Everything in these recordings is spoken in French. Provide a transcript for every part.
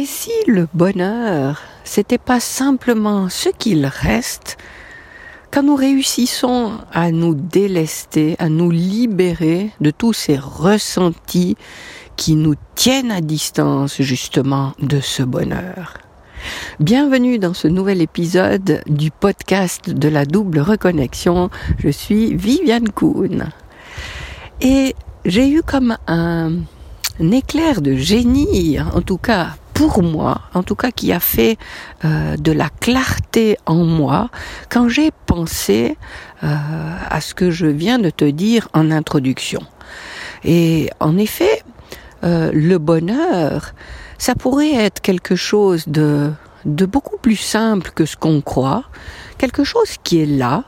Et si le bonheur, c'était pas simplement ce qu'il reste, quand nous réussissons à nous délester, à nous libérer de tous ces ressentis qui nous tiennent à distance justement de ce bonheur. Bienvenue dans ce nouvel épisode du podcast de la double reconnexion. Je suis Viviane Kuhn. Et j'ai eu comme un, un éclair de génie, en tout cas pour moi, en tout cas qui a fait euh, de la clarté en moi quand j'ai pensé euh, à ce que je viens de te dire en introduction. Et en effet, euh, le bonheur, ça pourrait être quelque chose de, de beaucoup plus simple que ce qu'on croit, quelque chose qui est là,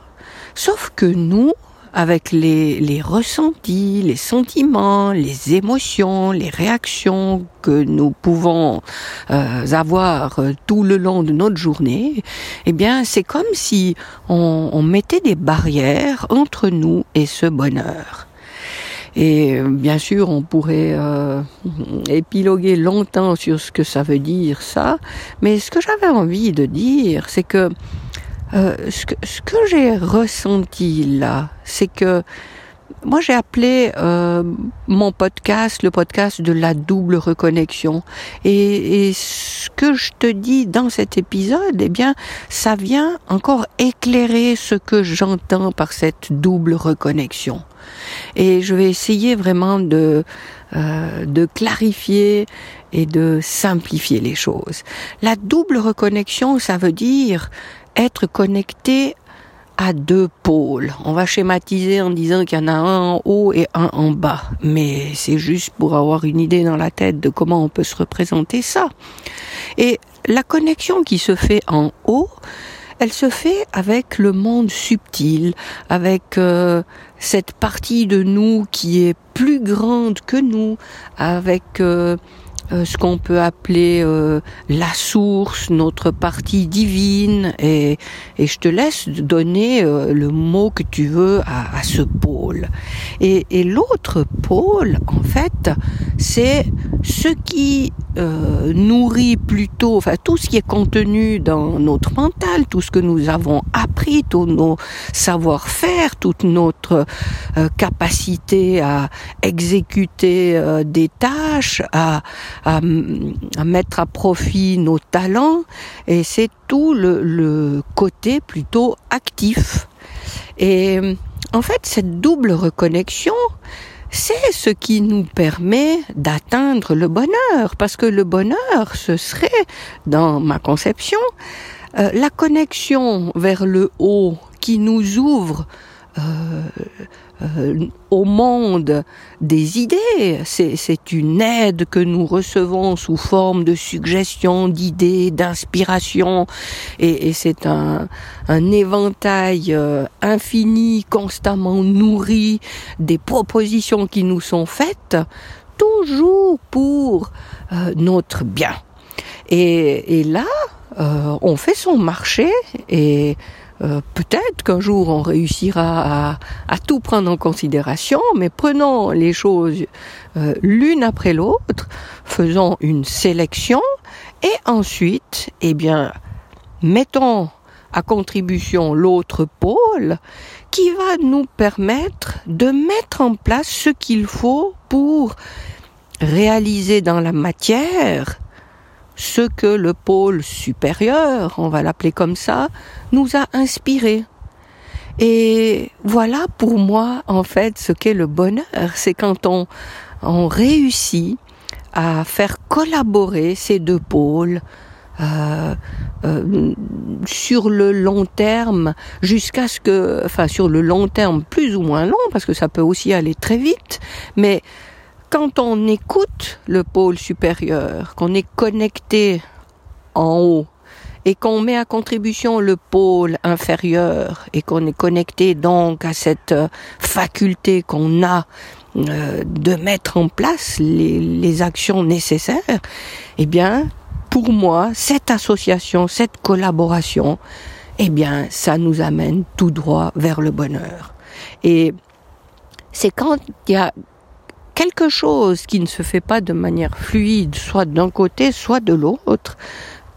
sauf que nous, avec les, les ressentis, les sentiments, les émotions, les réactions que nous pouvons euh, avoir euh, tout le long de notre journée, eh bien, c'est comme si on, on mettait des barrières entre nous et ce bonheur. Et euh, bien sûr, on pourrait euh, épiloguer longtemps sur ce que ça veut dire ça, mais ce que j'avais envie de dire, c'est que euh, ce que, ce que j'ai ressenti là, c'est que moi j'ai appelé euh, mon podcast le podcast de la double reconnexion et, et, ce que je te dis dans cet épisode, eh bien, ça vient encore éclairer ce que j'entends par cette double reconnexion. Et je vais essayer vraiment de euh, de clarifier et de simplifier les choses. La double reconnexion, ça veut dire être connecté à deux pôles. On va schématiser en disant qu'il y en a un en haut et un en bas. Mais c'est juste pour avoir une idée dans la tête de comment on peut se représenter ça. Et la connexion qui se fait en haut, elle se fait avec le monde subtil, avec euh, cette partie de nous qui est plus grande que nous, avec euh, ce qu'on peut appeler euh, la source, notre partie divine, et, et je te laisse donner euh, le mot que tu veux à, ce pôle. Et, l'autre pôle, en fait, c'est ce qui euh, nourrit plutôt, enfin tout ce qui est contenu dans notre mental, tout ce que nous avons appris, tous nos savoir-faire, toute notre euh, capacité à exécuter des tâches, à, mettre à profit nos talents, et c'est tout le côté plutôt actif. Et en fait, cette double reconnexion, c'est ce qui nous permet d'atteindre le bonheur, parce que le bonheur, ce serait, dans ma conception, euh, la connexion vers le haut qui nous ouvre euh, euh, au monde des idées. C'est une aide que nous recevons sous forme de suggestions, d'idées, d'inspiration, et, et c'est un, un, éventail euh, infini, constamment nourri des propositions qui nous sont faites, toujours pour euh, notre bien. Et, et là, euh, on fait son marché et euh, peut-être qu'un jour on réussira à, tout prendre en considération, mais prenons les choses euh, l'une après l'autre, faisons une sélection et ensuite, eh bien, mettons à contribution l'autre pôle qui va nous permettre de mettre en place ce qu'il faut pour réaliser dans la matière ce que le pôle supérieur, on va l'appeler comme ça, nous a inspiré. Et voilà pour moi en fait ce qu'est le bonheur, c'est quand on, on réussit à faire collaborer ces deux pôles euh, euh, sur le long terme jusqu'à ce que, enfin sur le long terme plus ou moins long parce que ça peut aussi aller très vite, mais quand on écoute le pôle supérieur, qu'on est connecté en haut et qu'on met à contribution le pôle inférieur et qu'on est connecté donc à cette euh, faculté qu'on a euh, de mettre en place les, les actions nécessaires, eh bien, pour moi, cette association, cette collaboration, eh bien, ça nous amène tout droit vers le bonheur. Et c'est quand il y a quelque chose qui ne se fait pas de manière fluide, soit d'un côté, soit de l'autre,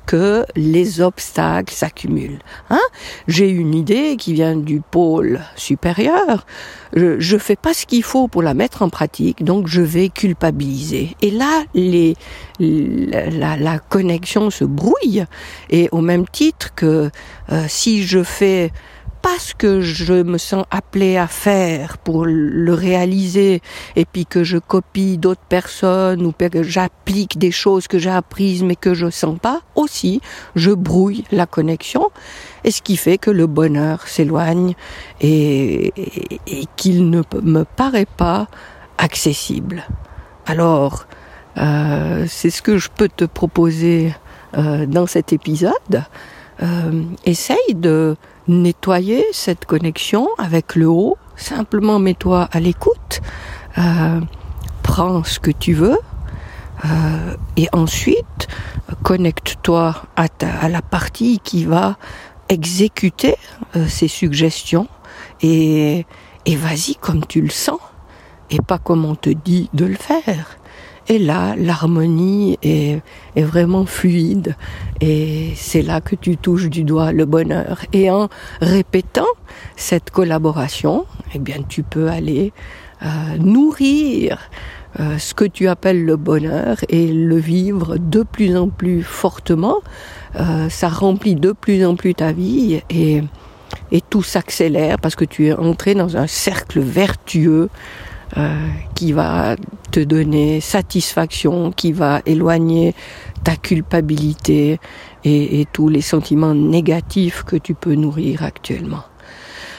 que les obstacles s'accumulent. Hein J'ai une idée qui vient du pôle supérieur. Je, fais pas ce qu'il faut pour la mettre en pratique, donc je vais culpabiliser. Et là, les, la, la connexion se brouille. Et au même titre que euh, si je fais parce que je me sens appelé à faire pour le réaliser et puis que je copie d'autres personnes ou que j'applique des choses que j'ai apprises mais que je sens pas, aussi je brouille la connexion et ce qui fait que le bonheur s'éloigne et, qu'il ne me paraît pas accessible. Alors, euh, c'est ce que je peux te proposer euh, dans cet épisode. Euh, essaye de nettoyer cette connexion avec le haut. Simplement mets-toi à l'écoute. Euh, prends ce que tu veux. Euh, et ensuite, connecte-toi à, à, la partie qui va exécuter euh, ces suggestions et, et vas-y comme tu le sens et pas comme on te dit de le faire. Et là, l'harmonie est, est, vraiment fluide et c'est là que tu touches du doigt le bonheur. Et en répétant cette collaboration, eh bien, tu peux aller euh, nourrir euh, ce que tu appelles le bonheur et le vivre de plus en plus fortement. Euh, ça remplit de plus en plus ta vie et, et tout s'accélère parce que tu es entré dans un cercle vertueux euh, qui va te donner satisfaction, qui va éloigner ta culpabilité et, et tous les sentiments négatifs que tu peux nourrir actuellement.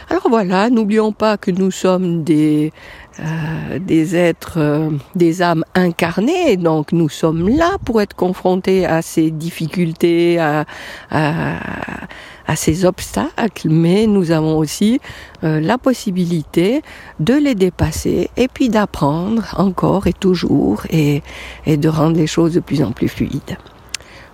Alors voilà, n'oublions pas que nous sommes des, euh, des êtres, euh, des âmes incarnées, donc nous sommes là pour être confrontés à ces difficultés, à, à, ces obstacles, mais nous avons aussi euh, la possibilité de les dépasser et puis d'apprendre encore et toujours et, et de rendre les choses de plus en plus fluides.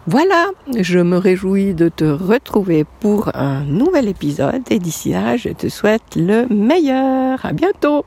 Voilà, je me réjouis de te retrouver pour un nouvel épisode et d'ici là, je te souhaite le meilleur. À bientôt!